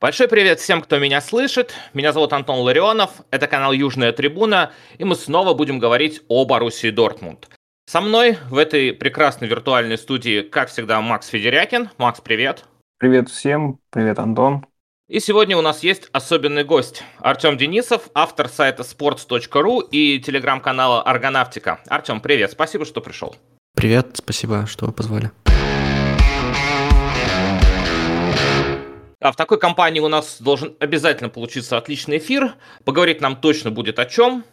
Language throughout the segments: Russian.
Большой привет всем, кто меня слышит. Меня зовут Антон Ларионов, это канал Южная Трибуна, и мы снова будем говорить о Боруссии Дортмунд. Со мной в этой прекрасной виртуальной студии, как всегда, Макс Федерякин. Макс, привет. Привет всем, привет, Антон. И сегодня у нас есть особенный гость. Артем Денисов, автор сайта sports.ru и телеграм-канала Аргонавтика. Артем, привет, спасибо, что пришел. Привет, спасибо, что вы позвали. А в такой компании у нас должен обязательно получиться отличный эфир. Поговорить нам точно будет о чем.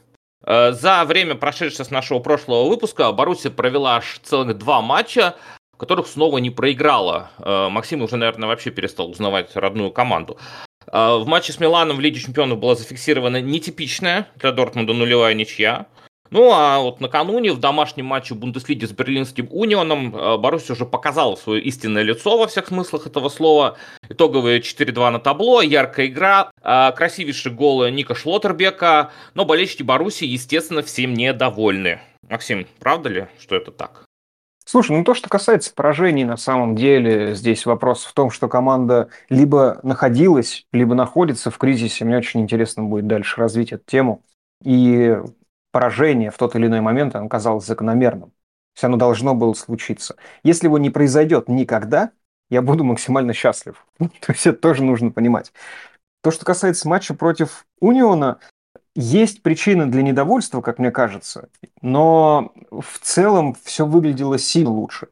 Э, за время, прошедшее с нашего прошлого выпуска, Боруссия провела аж целых два матча, в которых снова не проиграла. Э, Максим уже, наверное, вообще перестал узнавать родную команду. Э, в матче с Миланом в Лиге Чемпионов была зафиксирована нетипичная для Дортмунда нулевая ничья. Ну, а вот накануне в домашнем матче Бундеслиги с Берлинским Унионом э, Боруссия уже показала свое истинное лицо во всех смыслах этого слова. Итоговые 4-2 на табло, яркая игра, э, красивейшие голы Ника Шлоттербека, но болельщики Боруссии, естественно, всем недовольны. Максим, правда ли, что это так? Слушай, ну то, что касается поражений, на самом деле здесь вопрос в том, что команда либо находилась, либо находится в кризисе. Мне очень интересно будет дальше развить эту тему. И поражение в тот или иной момент оно казалось закономерным. То есть оно должно было случиться. Если его не произойдет никогда, я буду максимально счастлив. То есть это тоже нужно понимать. То, что касается матча против Униона, есть причины для недовольства, как мне кажется, но в целом все выглядело сильно лучше.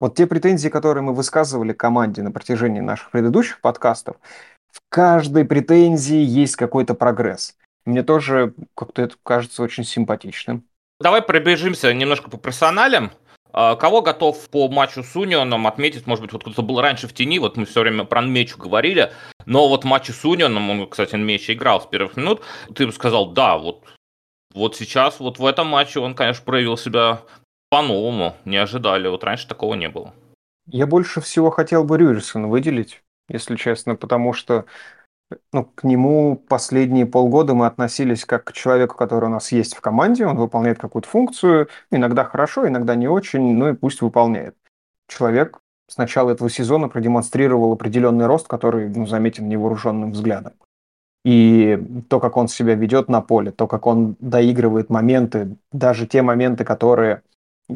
Вот те претензии, которые мы высказывали команде на протяжении наших предыдущих подкастов, в каждой претензии есть какой-то прогресс. Мне тоже как-то это кажется очень симпатичным. Давай пробежимся немножко по персоналям. А, кого готов по матчу с Унионом отметить? Может быть, вот кто-то был раньше в тени, вот мы все время про Нмечу говорили, но вот в матче с Унионом, он, кстати, Нмеча играл с первых минут, ты бы сказал, да, вот, вот сейчас, вот в этом матче он, конечно, проявил себя по-новому, не ожидали, вот раньше такого не было. Я больше всего хотел бы Рюрисона выделить, если честно, потому что ну, к нему последние полгода мы относились как к человеку, который у нас есть в команде, он выполняет какую-то функцию, иногда хорошо, иногда не очень, ну и пусть выполняет. Человек с начала этого сезона продемонстрировал определенный рост, который ну, заметен невооруженным взглядом. И то, как он себя ведет на поле, то, как он доигрывает моменты, даже те моменты, которые,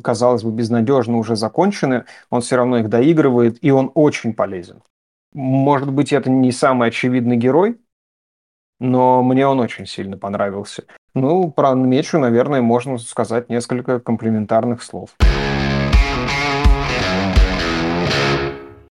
казалось бы, безнадежно уже закончены, он все равно их доигрывает, и он очень полезен. Может быть, это не самый очевидный герой, но мне он очень сильно понравился. Ну, про Мечу, наверное, можно сказать несколько комплиментарных слов.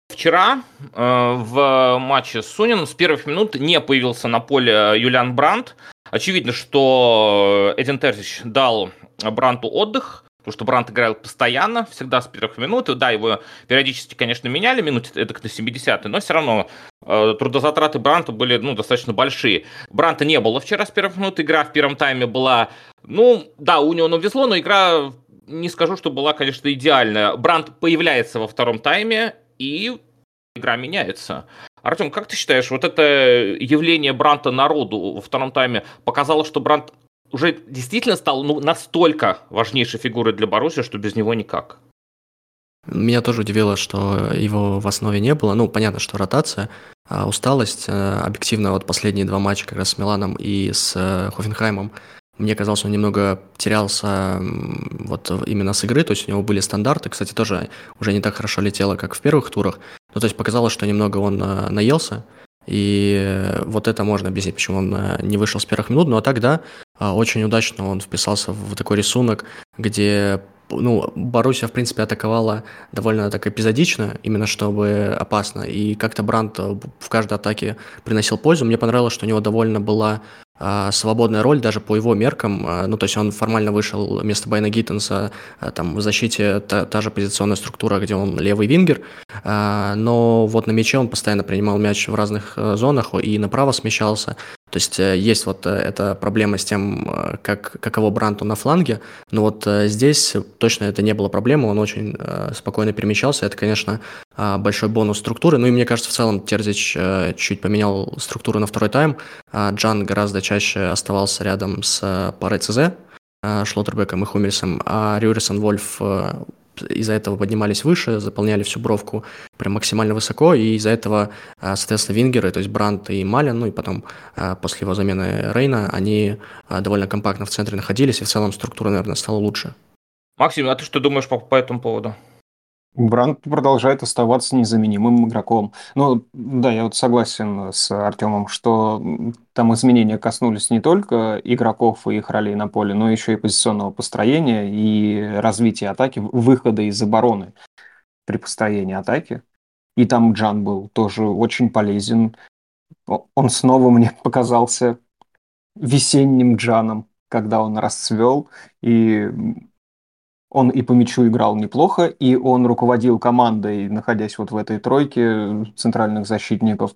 Вчера э, в матче с Сунином с первых минут не появился на поле Юлиан Брандт. Очевидно, что Эдин Терзич дал Бранту отдых, потому что Брант играл постоянно, всегда с первых минут. Да, его периодически, конечно, меняли минут это на 70 но все равно э, трудозатраты Бранта были ну, достаточно большие. Бранта не было вчера с первых минут, игра в первом тайме была, ну, да, у него везло, но игра, не скажу, что была, конечно, идеальная. Брант появляется во втором тайме, и игра меняется. Артем, как ты считаешь, вот это явление Бранта народу во втором тайме показало, что Брант уже действительно стал ну, настолько важнейшей фигурой для Боруссии, что без него никак. Меня тоже удивило, что его в основе не было. Ну, понятно, что ротация, а усталость. Э, объективно, вот последние два матча как раз с Миланом и с э, Хофенхаймом, мне казалось, он немного терялся вот именно с игры, то есть у него были стандарты, кстати, тоже уже не так хорошо летело, как в первых турах. Ну, то есть показалось, что немного он э, наелся, и вот это можно объяснить, почему он не вышел с первых минут. Ну а тогда очень удачно он вписался в такой рисунок, где ну, Боруссия, в принципе, атаковала довольно так эпизодично, именно чтобы опасно. И как-то Бранд в каждой атаке приносил пользу. Мне понравилось, что у него довольно была а, свободная роль даже по его меркам. А, ну, то есть он формально вышел вместо Байна Гиттенса, а, там в защите та, та же позиционная структура, где он левый вингер, но вот на мяче он постоянно принимал мяч в разных зонах и направо смещался. То есть э, есть вот э, эта проблема с тем, э, как, каково Бранту на фланге, но вот здесь точно это не было проблемой, он очень спокойно перемещался, это, конечно, большой бонус структуры, ну и мне кажется, в целом Терзич чуть поменял структуру на второй тайм, Джан гораздо чаще оставался рядом с парой ЦЗ, Шлоттербеком и Хумельсом, а Рюрисон Вольф из-за этого поднимались выше, заполняли всю бровку прям максимально высоко, и из-за этого, соответственно, вингеры, то есть Брандт и Малин, ну и потом после его замены Рейна, они довольно компактно в центре находились, и в целом структура, наверное, стала лучше. Максим, а ты что думаешь по, по этому поводу? Бранд продолжает оставаться незаменимым игроком. Ну, да, я вот согласен с Артемом, что там изменения коснулись не только игроков и их ролей на поле, но еще и позиционного построения и развития атаки, выхода из обороны при построении атаки. И там Джан был тоже очень полезен. Он снова мне показался весенним Джаном, когда он расцвел, и он и по мячу играл неплохо, и он руководил командой, находясь вот в этой тройке центральных защитников.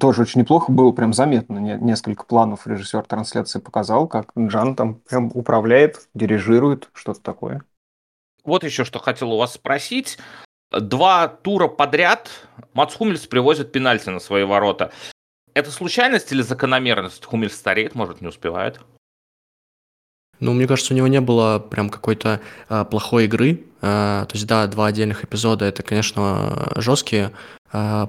Тоже очень неплохо было, прям заметно. Несколько планов режиссер трансляции показал, как Джан там прям управляет, дирижирует, что-то такое. Вот еще что хотел у вас спросить. Два тура подряд Мац Хумельс привозит пенальти на свои ворота. Это случайность или закономерность? Хумельс стареет, может, не успевает? Ну, мне кажется, у него не было прям какой-то а, плохой игры. А, то есть, да, два отдельных эпизода это, конечно, жесткие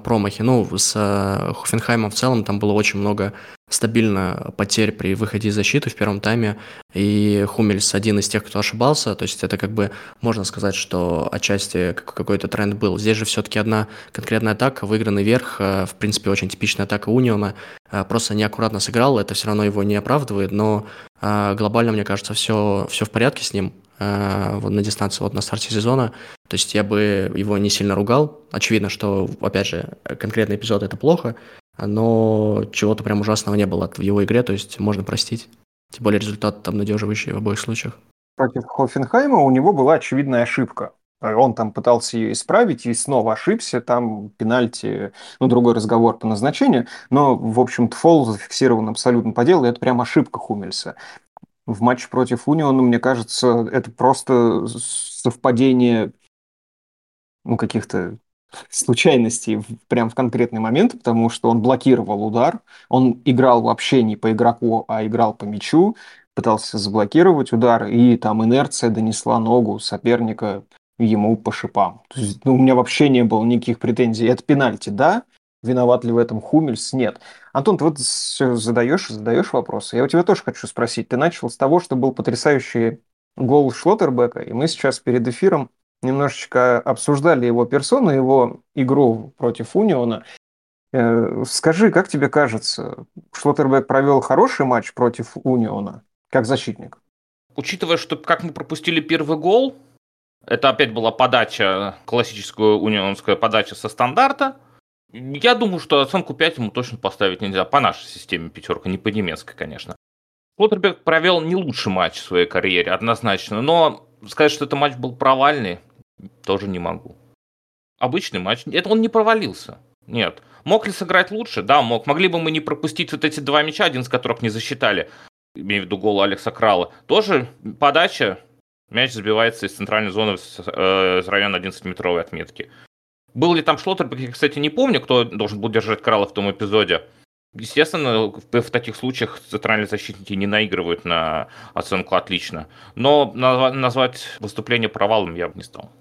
промахи. Ну, с а, Хофенхаймом в целом там было очень много стабильно потерь при выходе из защиты в первом тайме, и Хумельс один из тех, кто ошибался, то есть это как бы можно сказать, что отчасти какой-то тренд был. Здесь же все-таки одна конкретная атака, выигранный верх, э, в принципе, очень типичная атака Униона, э, просто неаккуратно сыграл, это все равно его не оправдывает, но э, глобально, мне кажется, все, все в порядке с ним, вот на дистанции, вот на старте сезона. То есть я бы его не сильно ругал. Очевидно, что, опять же, конкретный эпизод это плохо, но чего-то прям ужасного не было в его игре, то есть можно простить. Тем более результат там надеживающий в обоих случаях. Против Хофенхайма у него была очевидная ошибка. Он там пытался ее исправить и снова ошибся. Там пенальти, ну, другой разговор по назначению. Но, в общем-то, фол зафиксирован абсолютно по делу. И это прям ошибка Хумельса. В матче против Униона, мне кажется, это просто совпадение ну, каких-то случайностей прям в конкретный момент, потому что он блокировал удар, он играл вообще не по игроку, а играл по мячу, пытался заблокировать удар, и там инерция донесла ногу соперника ему по шипам. То есть, ну, у меня вообще не было никаких претензий. Это пенальти, да? Виноват ли в этом Хумельс? Нет. Антон, ты вот задаешь, задаешь вопросы. Я у тебя тоже хочу спросить. Ты начал с того, что был потрясающий гол Шлоттербека, и мы сейчас перед эфиром немножечко обсуждали его персону, его игру против Униона. Э, скажи, как тебе кажется, Шлоттербек провел хороший матч против Униона, как защитник? Учитывая, что как мы пропустили первый гол, это опять была подача, классическая унионская подача со стандарта. Я думаю, что оценку 5 ему точно поставить нельзя. По нашей системе пятерка, не по немецкой, конечно. Шлоттербек провел не лучший матч в своей карьере, однозначно. Но сказать, что это матч был провальный, тоже не могу. Обычный матч. Это он не провалился. Нет. Мог ли сыграть лучше? Да, мог. Могли бы мы не пропустить вот эти два мяча, один из которых не засчитали, имею в виду гол Алекса Крала. Тоже подача, мяч забивается из центральной зоны с, э, из района 11-метровой отметки. Был ли там Шлоттер, я, кстати, не помню, кто должен был держать Крала в том эпизоде. Естественно, в, в таких случаях центральные защитники не наигрывают на оценку отлично. Но назвать выступление провалом я бы не стал.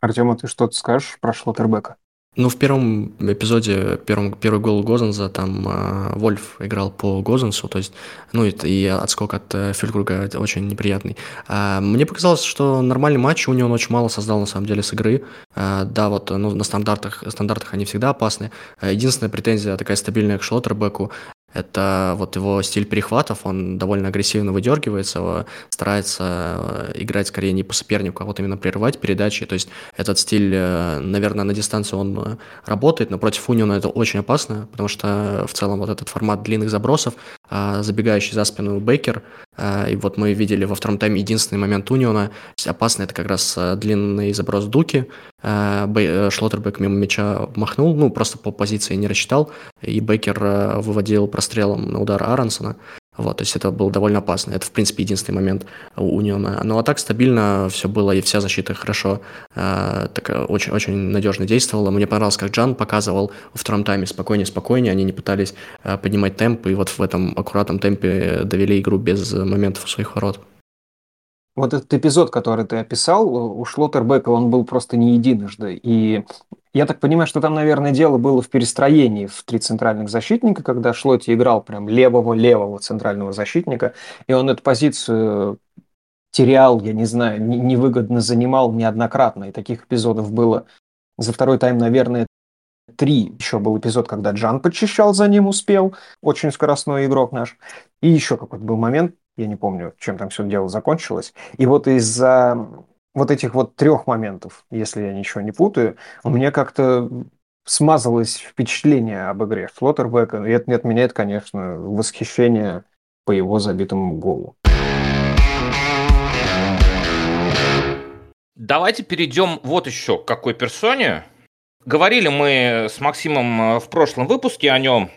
Артем, а ты что-то скажешь про Шлоттербека? Ну, в первом эпизоде, первом, первый гол Гозенза, там э, Вольф играл по Гозенсу, то есть, ну, и, и отскок от э, Фюльгруга очень неприятный. А, мне показалось, что нормальный матч, у него он очень мало создал, на самом деле, с игры. А, да, вот, ну, на стандартах, стандартах они всегда опасны. Единственная претензия такая стабильная к Шлоттербеку, это вот его стиль перехватов, он довольно агрессивно выдергивается, старается э, играть скорее не по сопернику, а вот именно прерывать передачи. То есть этот стиль, э, наверное, на дистанции он э, работает, но против Униона это очень опасно, потому что в целом вот этот формат длинных забросов, забегающий за спину Бейкер, и вот мы видели во втором тайме единственный момент Униона, опасный это как раз длинный заброс Дуки, Шлоттербек мимо мяча махнул, ну просто по позиции не рассчитал, и Бейкер выводил прострелом на удар Аронсона. Вот, то есть это было довольно опасно. Это, в принципе, единственный момент у Униона. Ну, а так стабильно все было, и вся защита хорошо, э, так, очень, очень надежно действовала. Мне понравилось, как Джан показывал во втором тайме спокойнее-спокойнее. Они не пытались э, поднимать темп, и вот в этом аккуратном темпе довели игру без моментов у своих ворот. Вот этот эпизод, который ты описал, у Шлоттербека он был просто не единожды. И я так понимаю, что там, наверное, дело было в перестроении в три центральных защитника, когда Шлоти играл прям левого-левого центрального защитника, и он эту позицию терял, я не знаю, невыгодно занимал неоднократно, и таких эпизодов было за второй тайм, наверное, три. Еще был эпизод, когда Джан подчищал за ним, успел, очень скоростной игрок наш. И еще какой-то был момент, я не помню, чем там все дело закончилось. И вот из-за вот этих вот трех моментов, если я ничего не путаю, у меня как-то смазалось впечатление об игре Флоттербека, и это не отменяет, конечно, восхищение по его забитому голу. Давайте перейдем вот еще к какой персоне. Говорили мы с Максимом э, в прошлом выпуске о нем,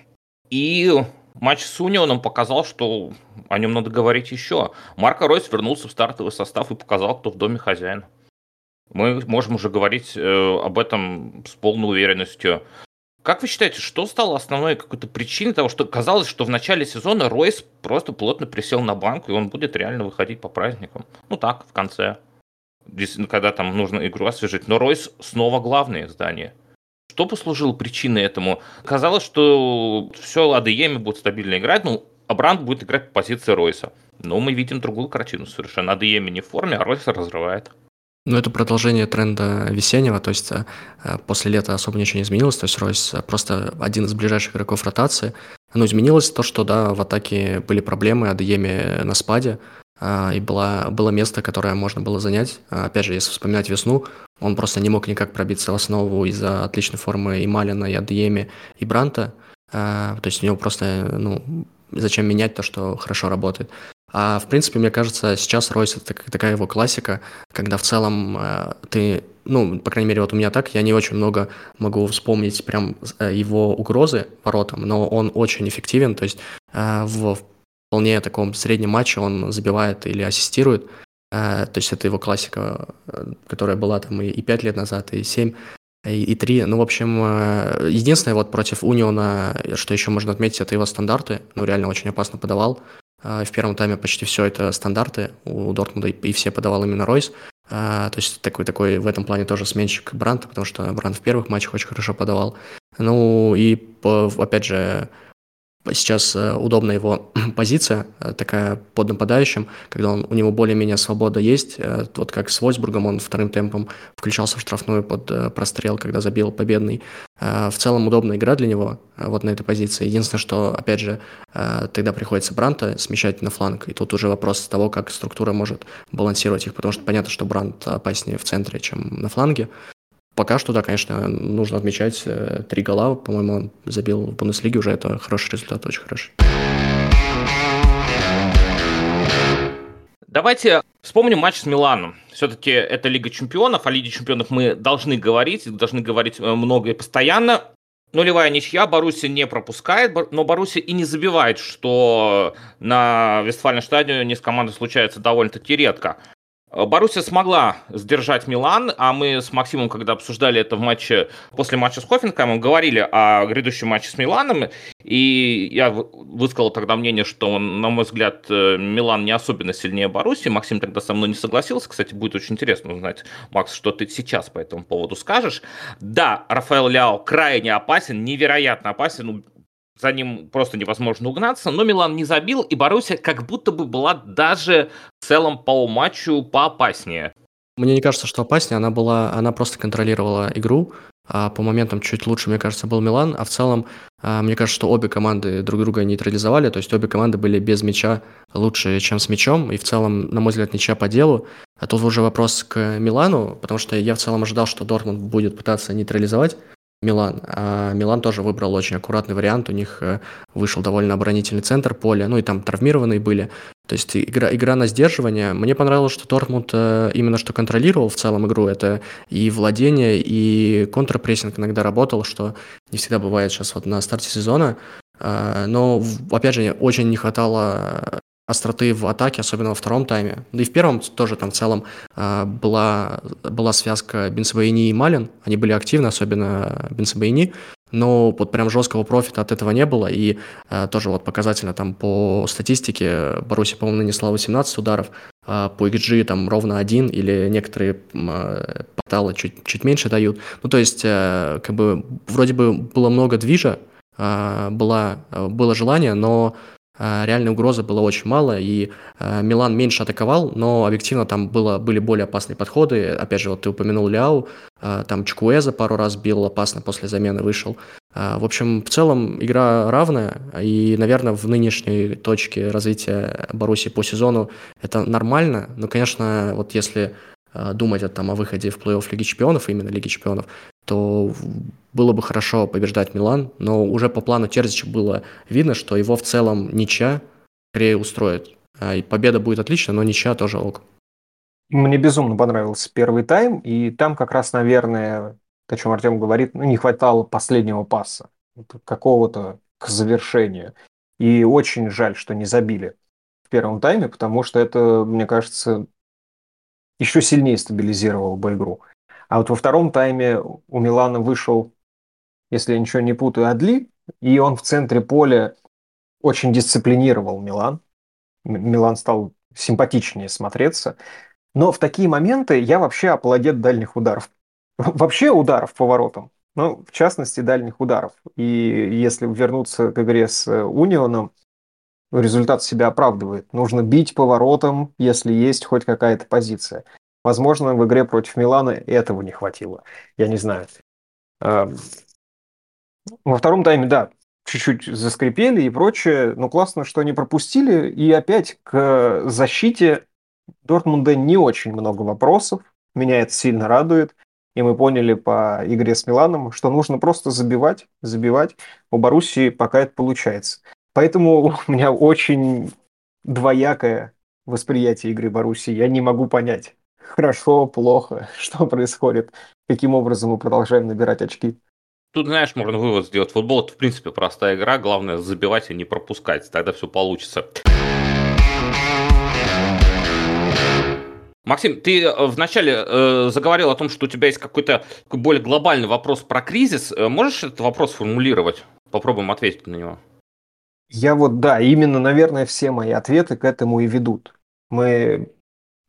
и матч с Унионом показал, что о нем надо говорить еще. Марко Ройс вернулся в стартовый состав и показал, кто в доме хозяин. Мы можем уже говорить э, об этом с полной уверенностью. Как вы считаете, что стало основной какой-то причиной того, что казалось, что в начале сезона Ройс просто плотно присел на банк, и он будет реально выходить по праздникам? Ну так, в конце когда там нужно игру освежить. Но Ройс снова главное издание. Что послужило причиной этому? Казалось, что все АДЕМи будут стабильно играть, ну, а Бранд будет играть по позиции Ройса. Но мы видим другую картину совершенно. АДЕМи не в форме, а Ройс разрывает. Ну, это продолжение тренда весеннего, то есть э, после лета особо ничего не изменилось, то есть Ройс просто один из ближайших игроков ротации. Но изменилось то, что, да, в атаке были проблемы, Адееми на спаде, а, и была, было место, которое можно было занять. А, опять же, если вспоминать весну, он просто не мог никак пробиться в основу из-за отличной формы и Малина, и Адьеми, и Бранта. А, то есть у него просто, ну, зачем менять то, что хорошо работает. А в принципе, мне кажется, сейчас Ройс это такая его классика, когда в целом ты, ну, по крайней мере, вот у меня так, я не очень много могу вспомнить прям э, его угрозы воротам, но он очень эффективен, то есть в вполне таком среднем матче он забивает или ассистирует. Э, то есть это его классика, э, которая была там и, 5 лет назад, и 7, и, и 3. Ну, в общем, э, единственное вот против Униона, что еще можно отметить, это его стандарты. Ну, реально очень опасно подавал. В первом тайме почти все это стандарты у Дортмунда, и все подавал именно Ройс. То есть такой, такой в этом плане тоже сменщик Бранта, потому что Брант в первых матчах очень хорошо подавал. Ну и, опять же, Сейчас э, удобна его позиция, э, такая под нападающим, когда он, у него более-менее свобода есть. Э, вот как с Вольсбургом он вторым темпом включался в штрафную под прострел, когда забил победный. В целом удобная игра для него вот на этой позиции. Единственное, что, опять же, тогда приходится Бранта смещать на фланг. И тут уже вопрос того, как структура может балансировать их, потому что понятно, что Брант опаснее в центре, чем на фланге. Пока что, да, конечно, нужно отмечать э, три гола. По-моему, он забил в Бундеслиге уже. Это хороший результат, очень хороший. Давайте вспомним матч с Миланом. Все-таки это Лига Чемпионов, о Лиге Чемпионов мы должны говорить, должны говорить э, много и постоянно. Нулевая ничья, Боруссия не пропускает, но Боруссия и не забивает, что на Вестфальном стадионе с командой случается довольно-таки редко. Э, Боруссия смогла сдержать Милан, а мы с Максимом, когда обсуждали это в матче, после матча с Хофенкаймом, говорили о грядущем матче с Миланом, и я высказал тогда мнение, что, на мой взгляд, э, Милан не особенно сильнее Боруссии. Максим тогда со мной не согласился. Кстати, будет очень интересно узнать, Макс, что ты сейчас по этому поводу скажешь. Да, Рафаэл Ляо крайне опасен, невероятно опасен за ним просто невозможно угнаться, но Милан не забил, и Боруссия как будто бы была даже в целом по матчу поопаснее. Мне не кажется, что опаснее, она была, она просто контролировала игру, а по моментам чуть лучше, мне кажется, был Милан, а в целом, а, мне кажется, что обе команды друг друга нейтрализовали, то есть обе команды были без мяча лучше, чем с мячом, и в целом, на мой взгляд, ничья по делу. А тут уже вопрос к Милану, потому что я в целом ожидал, что Дортмунд будет пытаться нейтрализовать Милан. А Милан тоже выбрал очень аккуратный вариант. У них э, вышел довольно оборонительный центр поля, ну и там травмированные были. То есть игра, игра на сдерживание. Мне понравилось, что Тортмунд э, именно что контролировал в целом игру. Это и владение, и контрпрессинг иногда работал, что не всегда бывает сейчас вот на старте сезона. А, но, опять же, очень не хватало остроты в атаке, особенно во втором тайме. Да и в первом тоже там в целом э, была, была связка Бенсабаини и Малин. Они были активны, особенно Бенсабаини. Но вот прям жесткого профита от этого не было. И э, тоже вот показательно там по статистике Баруси, по-моему, нанесла 18 ударов, по XG там ровно один, или некоторые порталы чуть, чуть меньше дают. Ну, то есть, как бы, вроде бы было много движа, была, было желание, но а, реальной угрозы было очень мало, и а, Милан меньше атаковал, но объективно там было, были более опасные подходы. Опять же, вот ты упомянул Ляу, а, там Чкуэза пару раз бил опасно, после замены вышел. В общем, в целом игра равная, и, наверное, в нынешней точке развития Баруси по сезону это нормально. Но, конечно, вот если думать там, о выходе в плей-офф Лиги Чемпионов, именно Лиги Чемпионов, то было бы хорошо побеждать Милан, но уже по плану Терзича было видно, что его в целом ничья скорее устроит. А, и победа будет отличная, но ничья тоже ок. Мне безумно понравился первый тайм, и там как раз, наверное, о чем Артем говорит, ну, не хватало последнего паса, какого-то к завершению. И очень жаль, что не забили в первом тайме, потому что это, мне кажется, еще сильнее стабилизировало бы игру. А вот во втором тайме у Милана вышел, если я ничего не путаю, Адли, и он в центре поля очень дисциплинировал Милан. Милан стал симпатичнее смотреться. Но в такие моменты я вообще аплодет дальних ударов. Вообще ударов по воротам. Ну, в частности, дальних ударов. И если вернуться к игре с Унионом, результат себя оправдывает. Нужно бить по воротам, если есть хоть какая-то позиция. Возможно, в игре против Милана этого не хватило. Я не знаю. Эм, во втором тайме, да, чуть-чуть заскрипели и прочее, но классно, что они пропустили. И опять к защите Дортмунда не очень много вопросов. Меня это сильно радует. И мы поняли по игре с Миланом, что нужно просто забивать, забивать. У Боруссии пока это получается. Поэтому у меня очень двоякое восприятие игры Боруссии. Я не могу понять, хорошо, плохо, что происходит, каким образом мы продолжаем набирать очки. Тут, знаешь, можно вывод сделать. Футбол это, в принципе, простая игра. Главное забивать и не пропускать. Тогда все получится. Максим, ты э, вначале э, заговорил о том, что у тебя есть какой-то более глобальный вопрос про кризис. Э, можешь этот вопрос формулировать? Попробуем ответить на него. Я вот, да, именно, наверное, все мои ответы к этому и ведут. Мы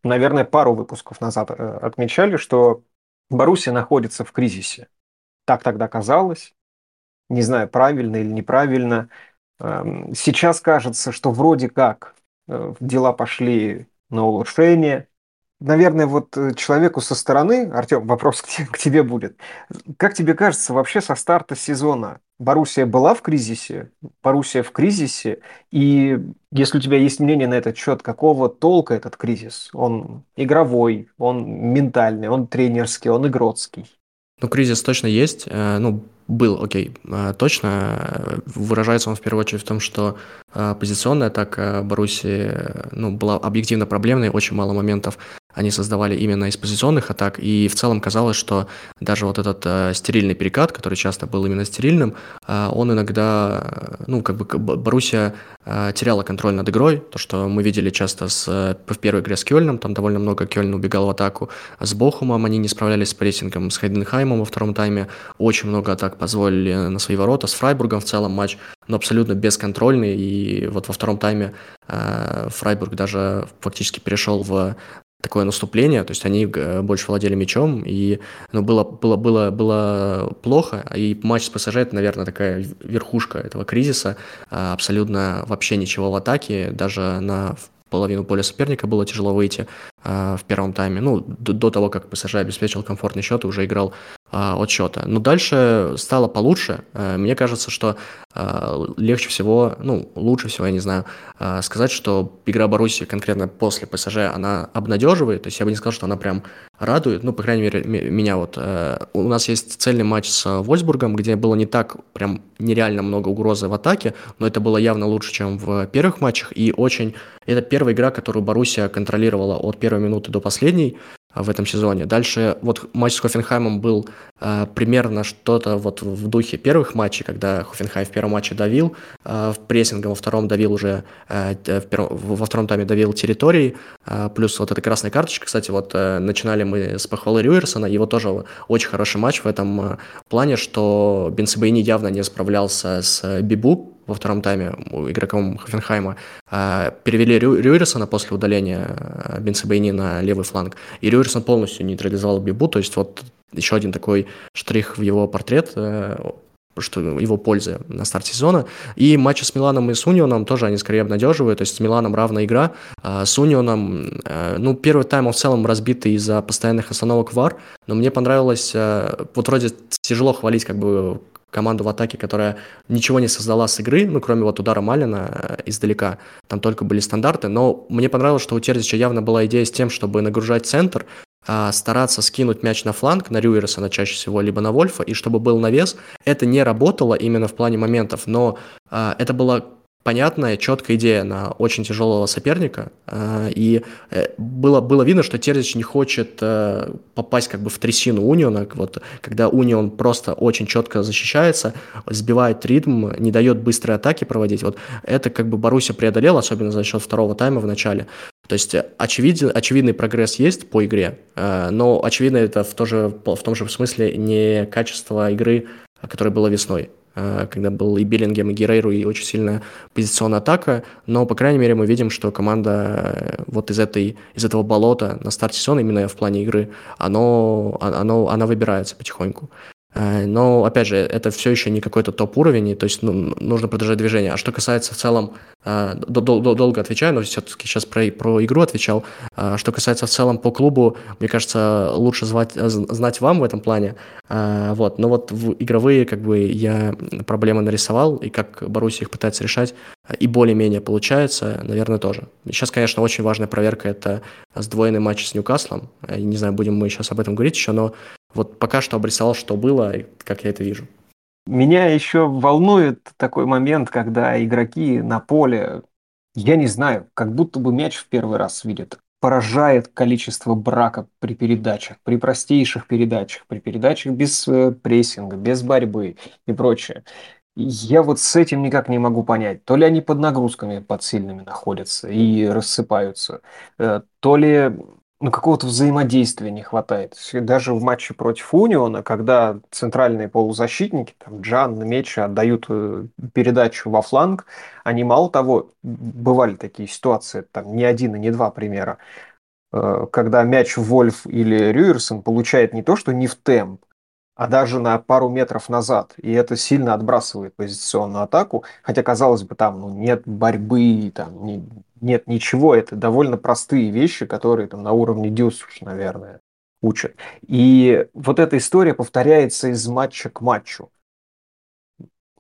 наверное, пару выпусков назад э, отмечали, что Боруссия находится в кризисе. Так тогда казалось. Не знаю, правильно или неправильно. Эм, сейчас кажется, что вроде как э, дела пошли на улучшение. Наверное, вот э, человеку со стороны, Артем, вопрос к тебе будет. Как тебе кажется, вообще со старта сезона Боруссия была в кризисе, Боруссия в кризисе, и если у тебя есть мнение на этот счет, какого толка этот кризис? Он игровой, он ментальный, он тренерский, он игротский. Ну, кризис точно есть. Э, ну, был, окей, э, точно. Выражается он в первую очередь в том, что позиционная атака Баруси ну, была объективно проблемной, очень мало моментов они создавали именно из позиционных атак, и в целом казалось, что даже вот этот э, стерильный перекат, который часто был именно стерильным, э, он иногда, э, ну, как бы Боруссия э, теряла контроль над игрой, то, что мы видели часто с, э, в первой игре с Кёльном, там довольно много Кёльн убегал в атаку, с Бохумом они не справлялись с прессингом, с Хайденхаймом во втором тайме. Очень много атак позволили на свои ворота, с Фрайбургом в целом матч, но абсолютно бесконтрольный, и вот во втором тайме э, Фрайбург даже фактически перешел в такое наступление, то есть они э, больше владели мячом, и ну, было, было, было, было плохо, и матч с ПСЖ это, наверное, такая верхушка этого кризиса, а, абсолютно вообще ничего в атаке, даже на половину поля соперника было тяжело выйти э, в первом тайме. Ну, до, до того, как ПСЖ обеспечил комфортный счет и уже играл э, от счета. Но дальше стало получше. Э, мне кажется, что э, легче всего, ну, лучше всего, я не знаю, сказать, что игра Боруссии конкретно после ПСЖ, она обнадеживает. То есть я бы не сказал, что она прям радует. Ну, по крайней мере, меня вот. У нас есть цельный матч с Вольсбургом, где было не так прям нереально много угрозы в атаке, но это было явно лучше, чем в первых матчах. И очень... Это первая игра, которую Боруссия контролировала от первой минуты до последней в этом сезоне. Дальше вот матч с Хофенхаймом был э, примерно что-то вот в духе первых матчей, когда Хофенхайм в первом матче давил, э, в прессингом во втором давил уже, э, в первом, во втором тайме давил территории, э, плюс вот эта красная карточка, кстати, вот э, начинали мы с похвалы Рюерсона, его тоже очень хороший матч в этом плане, что Бенцебейни явно не справлялся с Бибу, во втором тайме игроком Хофенхайма, э, перевели Рю, после удаления э, Бенцебейни на левый фланг, и Рюрисон полностью нейтрализовал Бибу, то есть вот еще один такой штрих в его портрет, что его пользы на старт сезона. И матчи с Миланом и с Унионом тоже они скорее обнадеживают. То есть с Миланом равная игра, а с Унионом, э, ну, первый тайм в целом разбитый из-за постоянных остановок ВАР, но мне понравилось, э, вот вроде тяжело хвалить как бы команду в атаке, которая ничего не создала с игры, ну, кроме вот удара Малина э, издалека, там только были стандарты, но мне понравилось, что у Терзича явно была идея с тем, чтобы нагружать центр, а, стараться скинуть мяч на фланг, на Рюерсона чаще всего, либо на Вольфа, и чтобы был навес. Это не работало именно в плане моментов, но а, это было понятная, четкая идея на очень тяжелого соперника. А, и э, было, было видно, что Терзич не хочет э, попасть как бы в трясину Униона. Вот, когда Унион просто очень четко защищается, сбивает ритм, не дает быстрые атаки проводить. Вот это как бы Боруссия преодолел, особенно за счет второго тайма в начале. То есть очевиден, очевидный прогресс есть по игре, э, но очевидно это в, тоже, в том же смысле не качество игры, которое было весной. Э, когда был и Биллингем, и Герейру, и очень сильная позиционная атака, но, по крайней мере, мы видим, что команда э, вот из, этой, из этого болота на старте сезона, именно в плане игры, оно, оно, она выбирается потихоньку. Э, но, опять же, это все еще не какой-то топ-уровень, то есть ну, нужно продолжать движение. А что касается в целом, э, долго отвечаю, но все-таки сейчас про, про игру отвечал. Э, что касается в целом по клубу, мне кажется, лучше звать, знать вам в этом плане. Вот. Но вот в игровые как бы я проблемы нарисовал, и как Боруссия их пытается решать, и более-менее получается, наверное, тоже. Сейчас, конечно, очень важная проверка – это сдвоенный матч с Ньюкаслом. Не знаю, будем мы сейчас об этом говорить еще, но вот пока что обрисовал, что было, как я это вижу. Меня еще волнует такой момент, когда игроки на поле, я не знаю, как будто бы мяч в первый раз видят. Поражает количество брака при передачах, при простейших передачах, при передачах без э, прессинга, без борьбы и прочее. Я вот с этим никак не могу понять. То ли они под нагрузками под сильными находятся и рассыпаются, э, то ли ну, какого-то взаимодействия не хватает. Даже в матче против Униона, когда центральные полузащитники, там, Джан, Мечи отдают э, передачу во фланг, они мало того, бывали такие ситуации, там не один и не два примера, э, когда мяч Вольф или Рюерсон получает не то, что не в темп, а даже на пару метров назад. И это сильно отбрасывает позиционную атаку, хотя, казалось бы, там ну, нет борьбы, там не, нет ничего. Это довольно простые вещи, которые там на уровне Дюсуш, наверное, учат. И вот эта история повторяется из матча к матчу.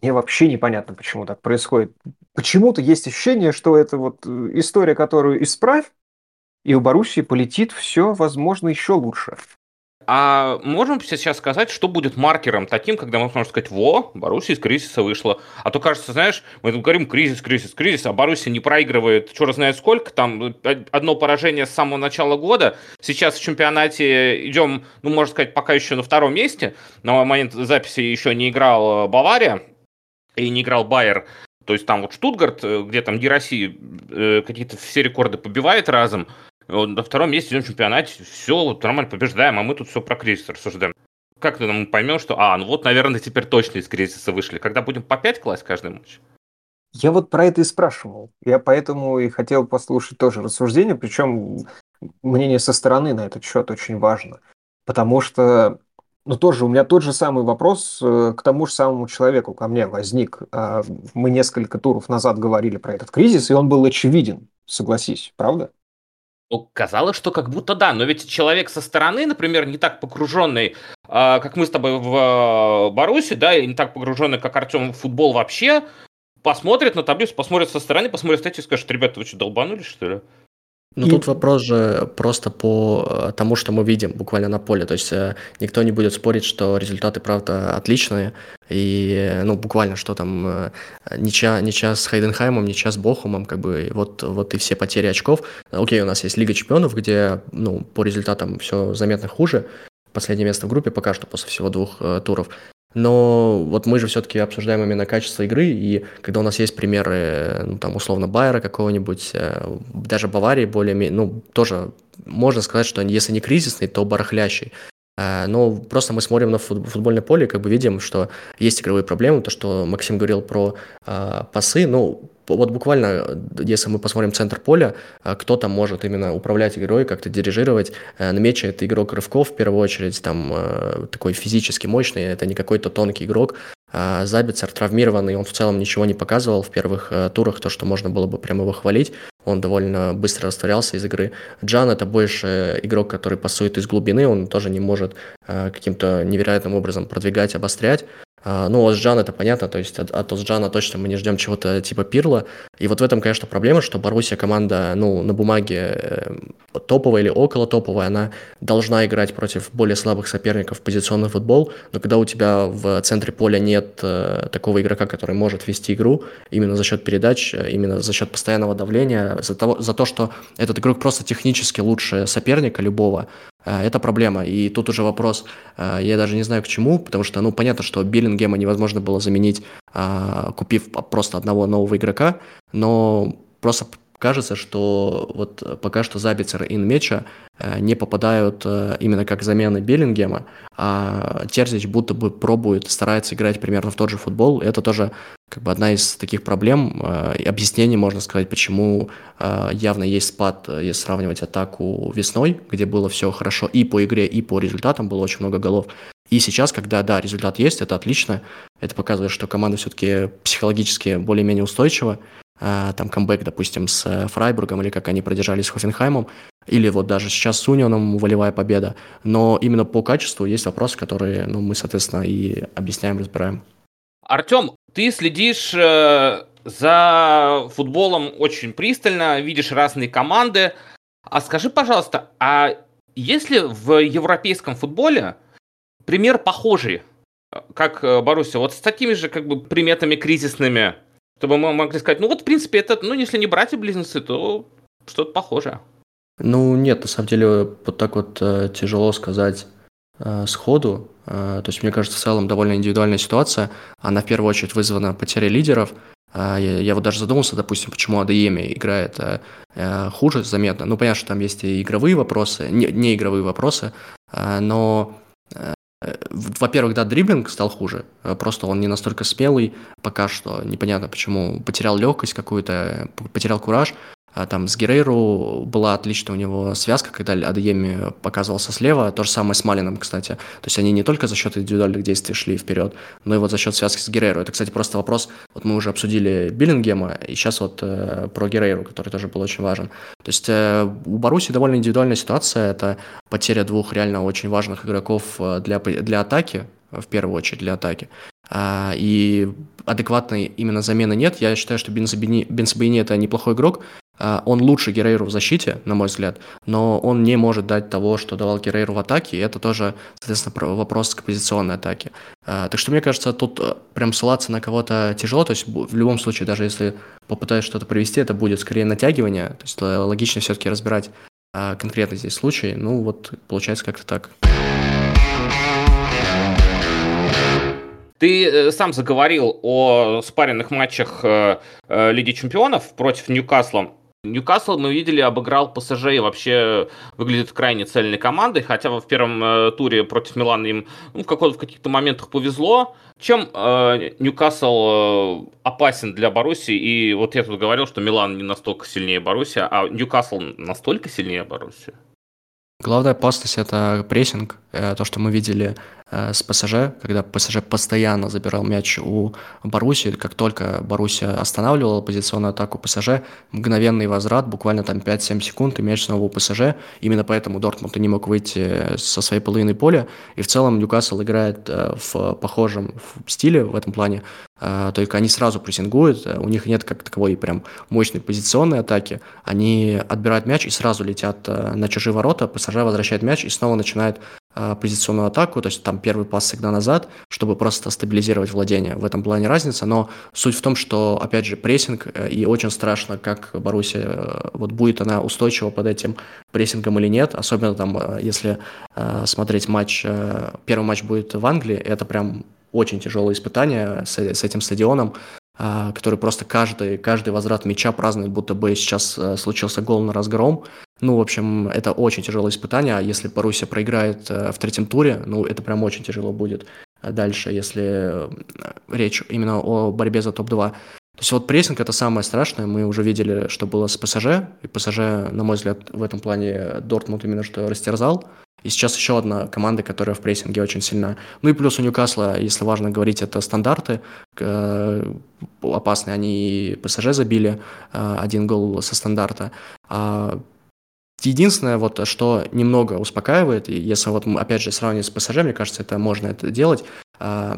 Мне вообще непонятно, почему так происходит. Почему-то есть ощущение, что это вот э, история, которую исправь, и у Боруссии полетит все, возможно, еще лучше. А можем сейчас сказать, что будет маркером таким, когда мы сможем сказать, во, Боруссия из кризиса вышла. А то кажется, знаешь, мы тут говорим кризис, кризис, кризис, а Боруссия не проигрывает, черт знает сколько, там одно поражение с самого начала года. Сейчас в чемпионате идем, ну, можно сказать, пока еще на втором месте. На момент записи еще не играл Бавария и не играл Байер. То есть там вот Штутгарт, э, где там э, какие-то все рекорды побивает разом. На втором месте идем в чемпионате, все, вот нормально побеждаем, а мы тут все про кризис рассуждаем. Как ты нам поймем, что, а, ну вот, наверное, теперь точно из кризиса вышли, когда будем по 5 класть каждый матч? Я вот про это и спрашивал. Я поэтому и хотел послушать тоже рассуждение, причем мнение со стороны на этот счет очень важно. Потому что, ну тоже, у меня тот же самый вопрос э, к тому же самому человеку, ко мне возник. А, мы несколько туров назад говорили про этот кризис, и он был очевиден, согласись, правда? Ну, казалось, что как будто да, но ведь человек со стороны, например, не так погруженный, э, как мы с тобой в э, Баруси, да, и не так погруженный, как Артем в футбол вообще, посмотрит на таблицу, посмотрит со стороны, посмотрит статью и скажет, ребята, вы что, долбанулись, что ли? Ну, и... тут вопрос же просто по э, тому, что мы видим буквально на поле. То есть э, никто не будет спорить, что результаты, правда, отличные. И, ну, буквально, что там, э, ничья, ничья с Хайденхаймом, ничья с Бохумом, как бы, вот, вот и все потери очков. Окей, у нас есть Лига Чемпионов, где, ну, по результатам все заметно хуже. Последнее место в группе пока что после всего двух э, туров. Но вот мы же все-таки обсуждаем именно качество игры, и когда у нас есть примеры, ну, там, условно, Байера какого-нибудь, э, даже Баварии более, ну, тоже можно сказать, что если не кризисный, то барахлящий. Но просто мы смотрим на футбольное поле, как бы видим, что есть игровые проблемы, то, что Максим говорил про пасы, ну, вот буквально, если мы посмотрим центр поля, а, кто там может именно управлять игрой, как-то дирижировать. Э, на мяче это игрок рывков, в первую очередь, там э, такой физически мощный, это не какой-то тонкий игрок. А Забицер травмированный, он в целом ничего не показывал в первых э, турах, то, что можно было бы прямо его хвалить. Он довольно быстро растворялся из игры. Джан это больше игрок, который пасует из глубины, он тоже не может каким-то невероятным образом продвигать, обострять. А, ну, Озджан это понятно, то есть от, от Озджана точно мы не ждем чего-то типа Пирла. И вот в этом, конечно, проблема, что Боруссия команда, ну, на бумаге э, топовая или около топовая, она должна играть против более слабых соперников в позиционный футбол, но когда у тебя в центре поля нет э, такого игрока, который может вести игру именно за счет передач, э, именно за счет постоянного давления, за, того, за то, что этот игрок просто технически лучше соперника любого, а, это проблема. И тут уже вопрос, а, я даже не знаю к чему, потому что, ну, понятно, что Биллингема невозможно было заменить, а, купив просто одного нового игрока, но просто кажется, что вот пока что Забицер и Инмеча не попадают именно как замены Беллингема, а Терзич будто бы пробует, старается играть примерно в тот же футбол. Это тоже как бы одна из таких проблем э, и объяснений, можно сказать, почему э, явно есть спад, э, если сравнивать атаку весной, где было все хорошо и по игре, и по результатам, было очень много голов. И сейчас, когда, да, результат есть, это отлично, это показывает, что команда все-таки психологически более-менее устойчива, там камбэк, допустим, с Фрайбургом, или как они продержались с Хофенхаймом, или вот даже сейчас с Унионом волевая победа. Но именно по качеству есть вопросы, которые ну, мы, соответственно, и объясняем, разбираем. Артем, ты следишь э, за футболом очень пристально, видишь разные команды. А скажи, пожалуйста, а если в европейском футболе пример похожий, как э, Боруссия, вот с такими же как бы приметами кризисными, чтобы мы могли сказать, ну вот в принципе это, ну если не братья-близнецы, то что-то похожее. Ну нет, на самом деле вот так вот э, тяжело сказать э, сходу. Э, то есть, мне кажется, в целом довольно индивидуальная ситуация. Она в первую очередь вызвана потерей лидеров. Э, я, я вот даже задумался, допустим, почему Адееми играет э, хуже заметно. Ну, понятно, что там есть и игровые вопросы, не, не игровые вопросы, но во-первых, да, дриблинг стал хуже, просто он не настолько смелый пока что, непонятно почему, потерял легкость какую-то, потерял кураж, там с Герейру была отличная у него связка, когда Адееми показывался слева. То же самое с Малином, кстати. То есть они не только за счет индивидуальных действий шли вперед, но и вот за счет связки с Герейру. Это, кстати, просто вопрос. Вот мы уже обсудили Биллингема, и сейчас вот э, про Герейру, который тоже был очень важен. То есть э, у Баруси довольно индивидуальная ситуация. Это потеря двух реально очень важных игроков э, для, для атаки, в первую очередь для атаки. А, и адекватной именно замены нет. Я считаю, что Бенсабини, Бенсабини это неплохой игрок, а, он лучше Герейру в защите, на мой взгляд, но он не может дать того, что давал Герейру в атаке, и это тоже, соответственно, вопрос к позиционной атаке. А, так что, мне кажется, тут э, прям ссылаться на кого-то тяжело, то есть в любом случае, даже если попытаюсь что-то привести, это будет скорее натягивание, то есть э, логично все-таки разбирать а, конкретно здесь случай, ну вот получается как-то так. Ты э, сам заговорил о спаренных матчах Лиги Чемпионов против Ньюкасла. Ньюкасл, мы видели, обыграл ПСЖ и вообще выглядит крайне цельной командой, хотя в первом э, туре против Милана им ну, в, в каких-то моментах повезло. Чем э, Ньюкасл э, опасен для Баруси? И вот я тут говорил, что Милан не настолько сильнее Баруси, а Ньюкасл настолько сильнее Баруси? Главная опасность – это прессинг. Э, то, что мы видели с ПСЖ, когда ПСЖ постоянно забирал мяч у Баруси, как только Баруси останавливала позиционную атаку ПСЖ, мгновенный возврат, буквально там 5-7 секунд, и мяч снова у ПСЖ. Именно поэтому Дортмунд и не мог выйти со своей половины поля. И в целом Ньюкасл играет э, в похожем стиле в этом плане, э, только они сразу прессингуют, у них нет как таковой прям мощной позиционной атаки, они отбирают мяч и сразу летят на чужие ворота, ПСЖ возвращает мяч и снова начинает Э, позиционную атаку, то есть там первый пас всегда назад, чтобы просто стабилизировать владение. В этом плане разница, но суть в том, что, опять же, прессинг, э, и очень страшно, как Боруссия, э, вот будет она устойчива под этим прессингом или нет, особенно там, если смотреть матч, первый матч будет в Англии, это прям очень тяжелое испытание с, с этим стадионом, который просто каждый, каждый возврат мяча празднует, будто бы сейчас случился гол на разгром, Ну, в общем, это очень тяжелое испытание. А если Боруссия проиграет э, в третьем туре, ну, это прям очень тяжело будет дальше, если речь именно о борьбе за топ-2. То есть вот прессинг это самое страшное. Мы уже видели, что было с ПСЖ. И ПСЖ, на мой взгляд, в этом плане Дортмунд именно что растерзал. И сейчас еще одна команда, которая в прессинге очень сильна. Ну и плюс у Ньюкасла, если важно говорить, это стандарты. Э, опасные они и ПСЖ забили э, один гол со стандарта. А Единственное, вот, что немного успокаивает, и если вот опять же сравнивать с ПСЖ, мне кажется, это можно это делать, а,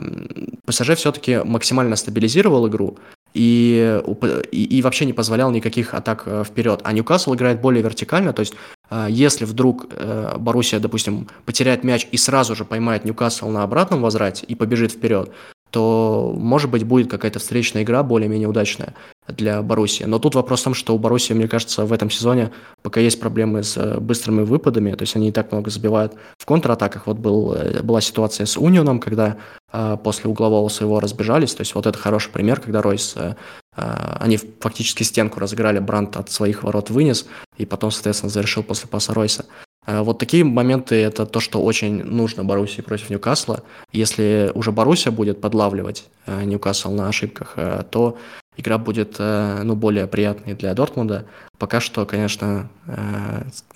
ПСЖ все-таки максимально стабилизировал игру, и, и, и вообще не позволял никаких атак э, вперед. А Ньюкасл играет более вертикально, то есть э, если вдруг э, Боруссия, допустим, потеряет мяч и сразу же поймает Ньюкасл на обратном возврате и побежит вперед, то, может быть, будет какая-то встречная игра более-менее удачная для Боруссии. Но тут вопрос в том, что у Боруссии, мне кажется, в этом сезоне пока есть проблемы с э, быстрыми выпадами, то есть они не так много забивают в контратаках. Вот был, э, была ситуация с Унионом, когда э, после углового своего разбежались, то есть вот это хороший пример, когда Ройс, э, э, они фактически стенку разыграли, Брант от своих ворот вынес, и потом, соответственно, завершил после паса Ройса. Э, вот такие моменты – это то, что очень нужно Боруссии против Ньюкасла. Если уже Боруссия будет подлавливать Ньюкасл на ошибках, то игра будет ну, более приятной для Дортмунда. Пока что, конечно,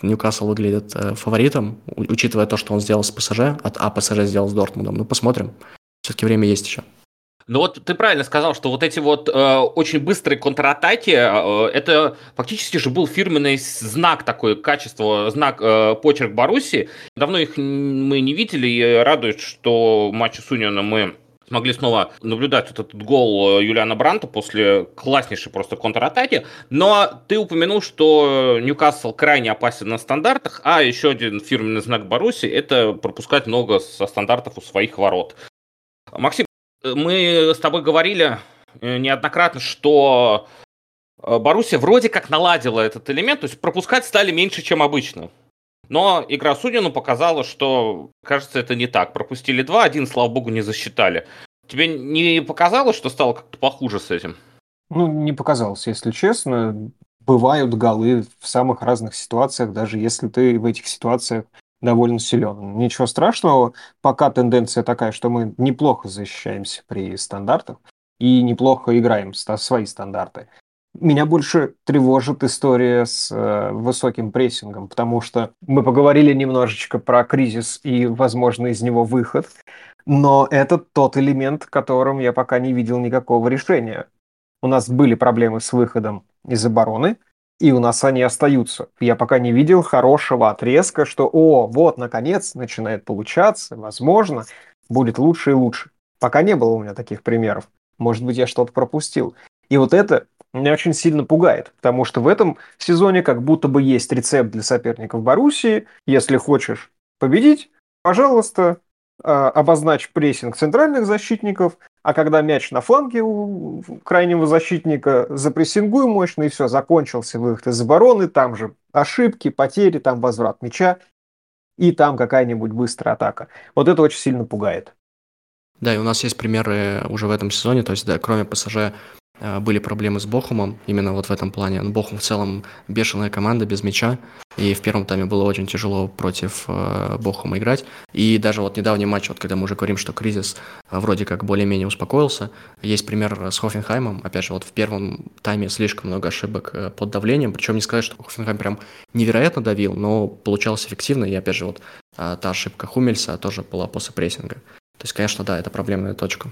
Ньюкасл выглядит фаворитом, учитывая то, что он сделал с ПСЖ, а ПСЖ сделал с Дортмундом. Ну, посмотрим. Все-таки время есть еще. Ну вот ты правильно сказал, что вот эти вот э, очень быстрые контратаки, э, это фактически же был фирменный знак такой, качество, знак э, почерк Баруси. Давно их мы не видели, и радует, что в матче с Унионом мы смогли снова наблюдать вот этот гол э, Юлиана Бранта после класснейшей просто контратаки. Но ты упомянул, что Ньюкасл крайне опасен на стандартах, а еще один фирменный знак Баруси – это пропускать много со стандартов у своих ворот. Максим, мы с тобой говорили э, неоднократно, что э, Боруссия вроде как наладила этот элемент, то есть пропускать стали меньше, чем обычно. Но игра Судину показала, что, кажется, это не так. Пропустили два, один, слава богу, не засчитали. Тебе не показалось, что стало как-то похуже с этим? Ну, не показалось, если честно. Бывают голы в самых разных ситуациях, даже если ты в этих ситуациях довольно силен. Ничего страшного, пока тенденция такая, что мы неплохо защищаемся при стандартах и неплохо играем свои стандарты. Меня больше тревожит история с э, высоким прессингом, потому что мы поговорили немножечко про кризис и, возможно, из него выход, но это тот элемент, которым я пока не видел никакого решения. У нас были проблемы с выходом из обороны, и у нас они остаются. Я пока не видел хорошего отрезка, что, о, вот, наконец, начинает получаться, возможно, будет лучше и лучше. Пока не было у меня таких примеров. Может быть, я что-то пропустил. И вот это меня очень сильно пугает, потому что в этом сезоне как будто бы есть рецепт для соперников Боруссии. Если хочешь победить, пожалуйста, а, обозначь прессинг центральных защитников, а когда мяч на фланге у крайнего защитника, запрессингуй мощно, и все, закончился выход из обороны, там же ошибки, потери, там возврат мяча, и там какая-нибудь быстрая атака. Вот это очень сильно пугает. Да, и у нас есть примеры уже в этом сезоне, то есть, да, кроме ПСЖ, были проблемы с Бохумом, именно вот в этом плане. Ну, Бохум в целом бешеная команда без мяча, и в первом тайме было очень тяжело против э, Бохума играть. И даже вот недавний матч, вот когда мы уже говорим, что кризис э, вроде как более-менее успокоился, есть пример с Хофенхаймом. Опять же, вот в первом тайме слишком много ошибок под давлением, причем не сказать, что Хофенхайм прям невероятно давил, но получалось эффективно, и опять же, вот та ошибка Хумельса тоже была после прессинга. То есть, конечно, да, это проблемная точка.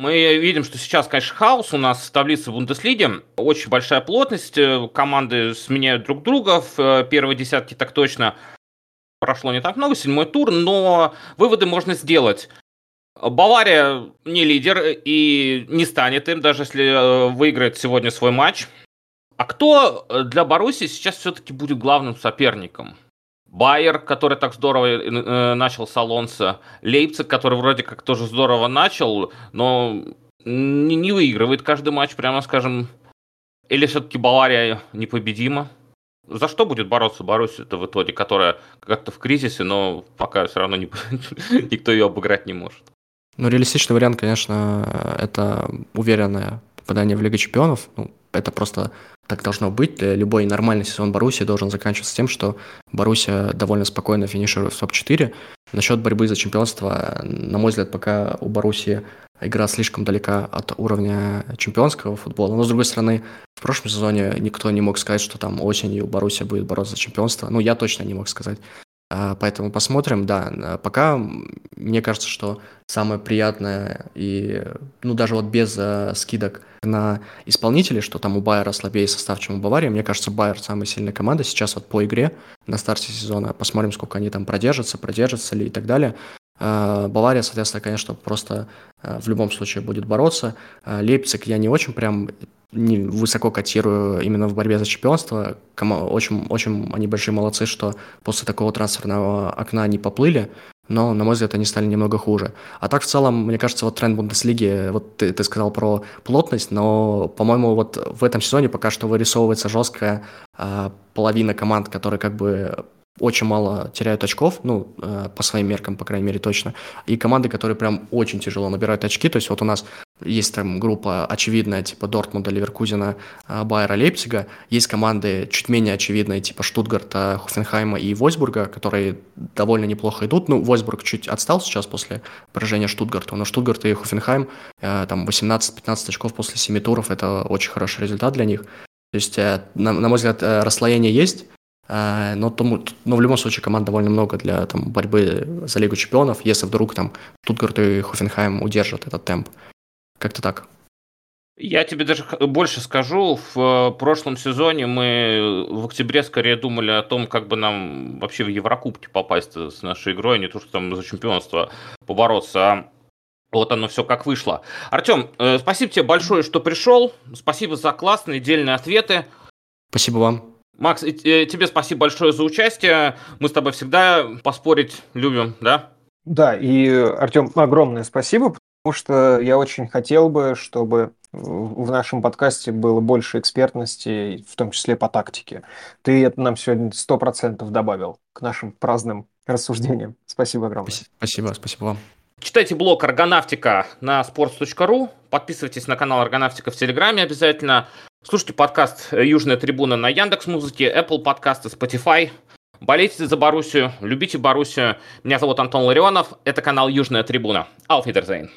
Мы видим, что сейчас, конечно, хаос у нас в таблице Бундеслиги. Очень большая плотность, э, команды сменяют друг друга в э, первой десятке так точно. Прошло не так много, седьмой тур, но выводы можно сделать. Бавария не лидер и не станет им, даже если э, выиграет сегодня свой матч. А кто для Баруси сейчас все-таки будет главным соперником? Байер, который так здорово э, э, начал с Алонса, Лейпциг, который вроде как тоже здорово начал, но не, не выигрывает каждый матч, прямо скажем. Или все-таки Бавария непобедима? За что будет бороться Боруссия-то в итоге, которая как-то в кризисе, но пока все равно не, никто ее обыграть не может? Ну, реалистичный вариант, конечно, это уверенная попадания в Лигу Чемпионов. Ну, это просто так должно быть. Любой нормальный сезон Баруси должен заканчиваться тем, что Боруссия довольно спокойно финиширует в топ-4. Насчет борьбы за чемпионство, на мой взгляд, пока у Боруссии игра слишком далека от уровня чемпионского футбола. Но, с другой стороны, в прошлом сезоне никто не мог сказать, что там осенью Боруссия будет бороться за чемпионство. Ну, я точно не мог сказать. А, поэтому посмотрим, да. Пока мне кажется, что самое приятное и, ну, даже вот без э, скидок на исполнителей, что там у Байера слабее состав, чем у Баварии. Мне кажется, Байер самая сильная команда сейчас вот по игре на старте сезона. Посмотрим, сколько они там продержатся, продержатся ли и так далее. А, Бавария, соответственно, конечно, просто э, в любом случае будет бороться. А, Лейпциг я не очень прям не высоко котирую именно в борьбе за чемпионство. Очень, очень они большие молодцы, что после такого трансферного окна они поплыли, но, на мой взгляд, они стали немного хуже. А так, в целом, мне кажется, вот тренд Бундеслиги, вот ты, ты сказал про плотность, но, по-моему, вот в этом сезоне пока что вырисовывается жесткая а, половина команд, которые как бы очень мало теряют очков, ну, э, по своим меркам, по крайней мере, точно. И команды, которые прям очень тяжело набирают очки. То есть вот у нас есть там группа очевидная, типа Дортмунда, Ливеркузена, э, Байера, Лейпцига. Есть команды чуть менее очевидные, типа Штутгарта, Хофенхайма и Вольсбурга, которые довольно неплохо идут. Ну, Вольсбург чуть отстал сейчас после поражения Штутгарта, но Штутгарт и Хофенхайм, э, там 18-15 очков после 7 туров, это очень хороший результат для них. То есть, на, на мой взгляд, расслоение есть, но, тому, но в любом случае команд довольно много для там, борьбы за Лигу Чемпионов, если вдруг там Штутгарт и Хофенхайм удержат этот темп. Как-то так. Я тебе даже больше скажу. В прошлом сезоне мы в октябре скорее думали о том, как бы нам вообще в Еврокубке попасть с нашей игрой, а не то, что там за чемпионство побороться. А вот оно все как вышло. Артем, э, спасибо тебе большое, что пришел. Спасибо за классные, дельные ответы. Спасибо вам. Макс, э, тебе спасибо большое за участие. Мы с тобой всегда поспорить любим, да? Да, и, Артем, огромное спасибо, потому что я очень хотел бы, чтобы в нашем подкасте было больше экспертности, в том числе по тактике. Ты это нам сегодня сто процентов добавил к нашим праздным рассуждениям. Спасибо огромное. Спасибо, спасибо вам. Читайте блог «Аргонавтика» на sports.ru, подписывайтесь на канал «Аргонавтика» в Телеграме обязательно, Слушайте подкаст «Южная трибуна» на Яндекс Музыке, Apple подкасты, Spotify. Болейте за Боруссию, любите Боруссию. Меня зовут Антон Ларионов, это канал «Южная трибуна». Auf Wiedersehen.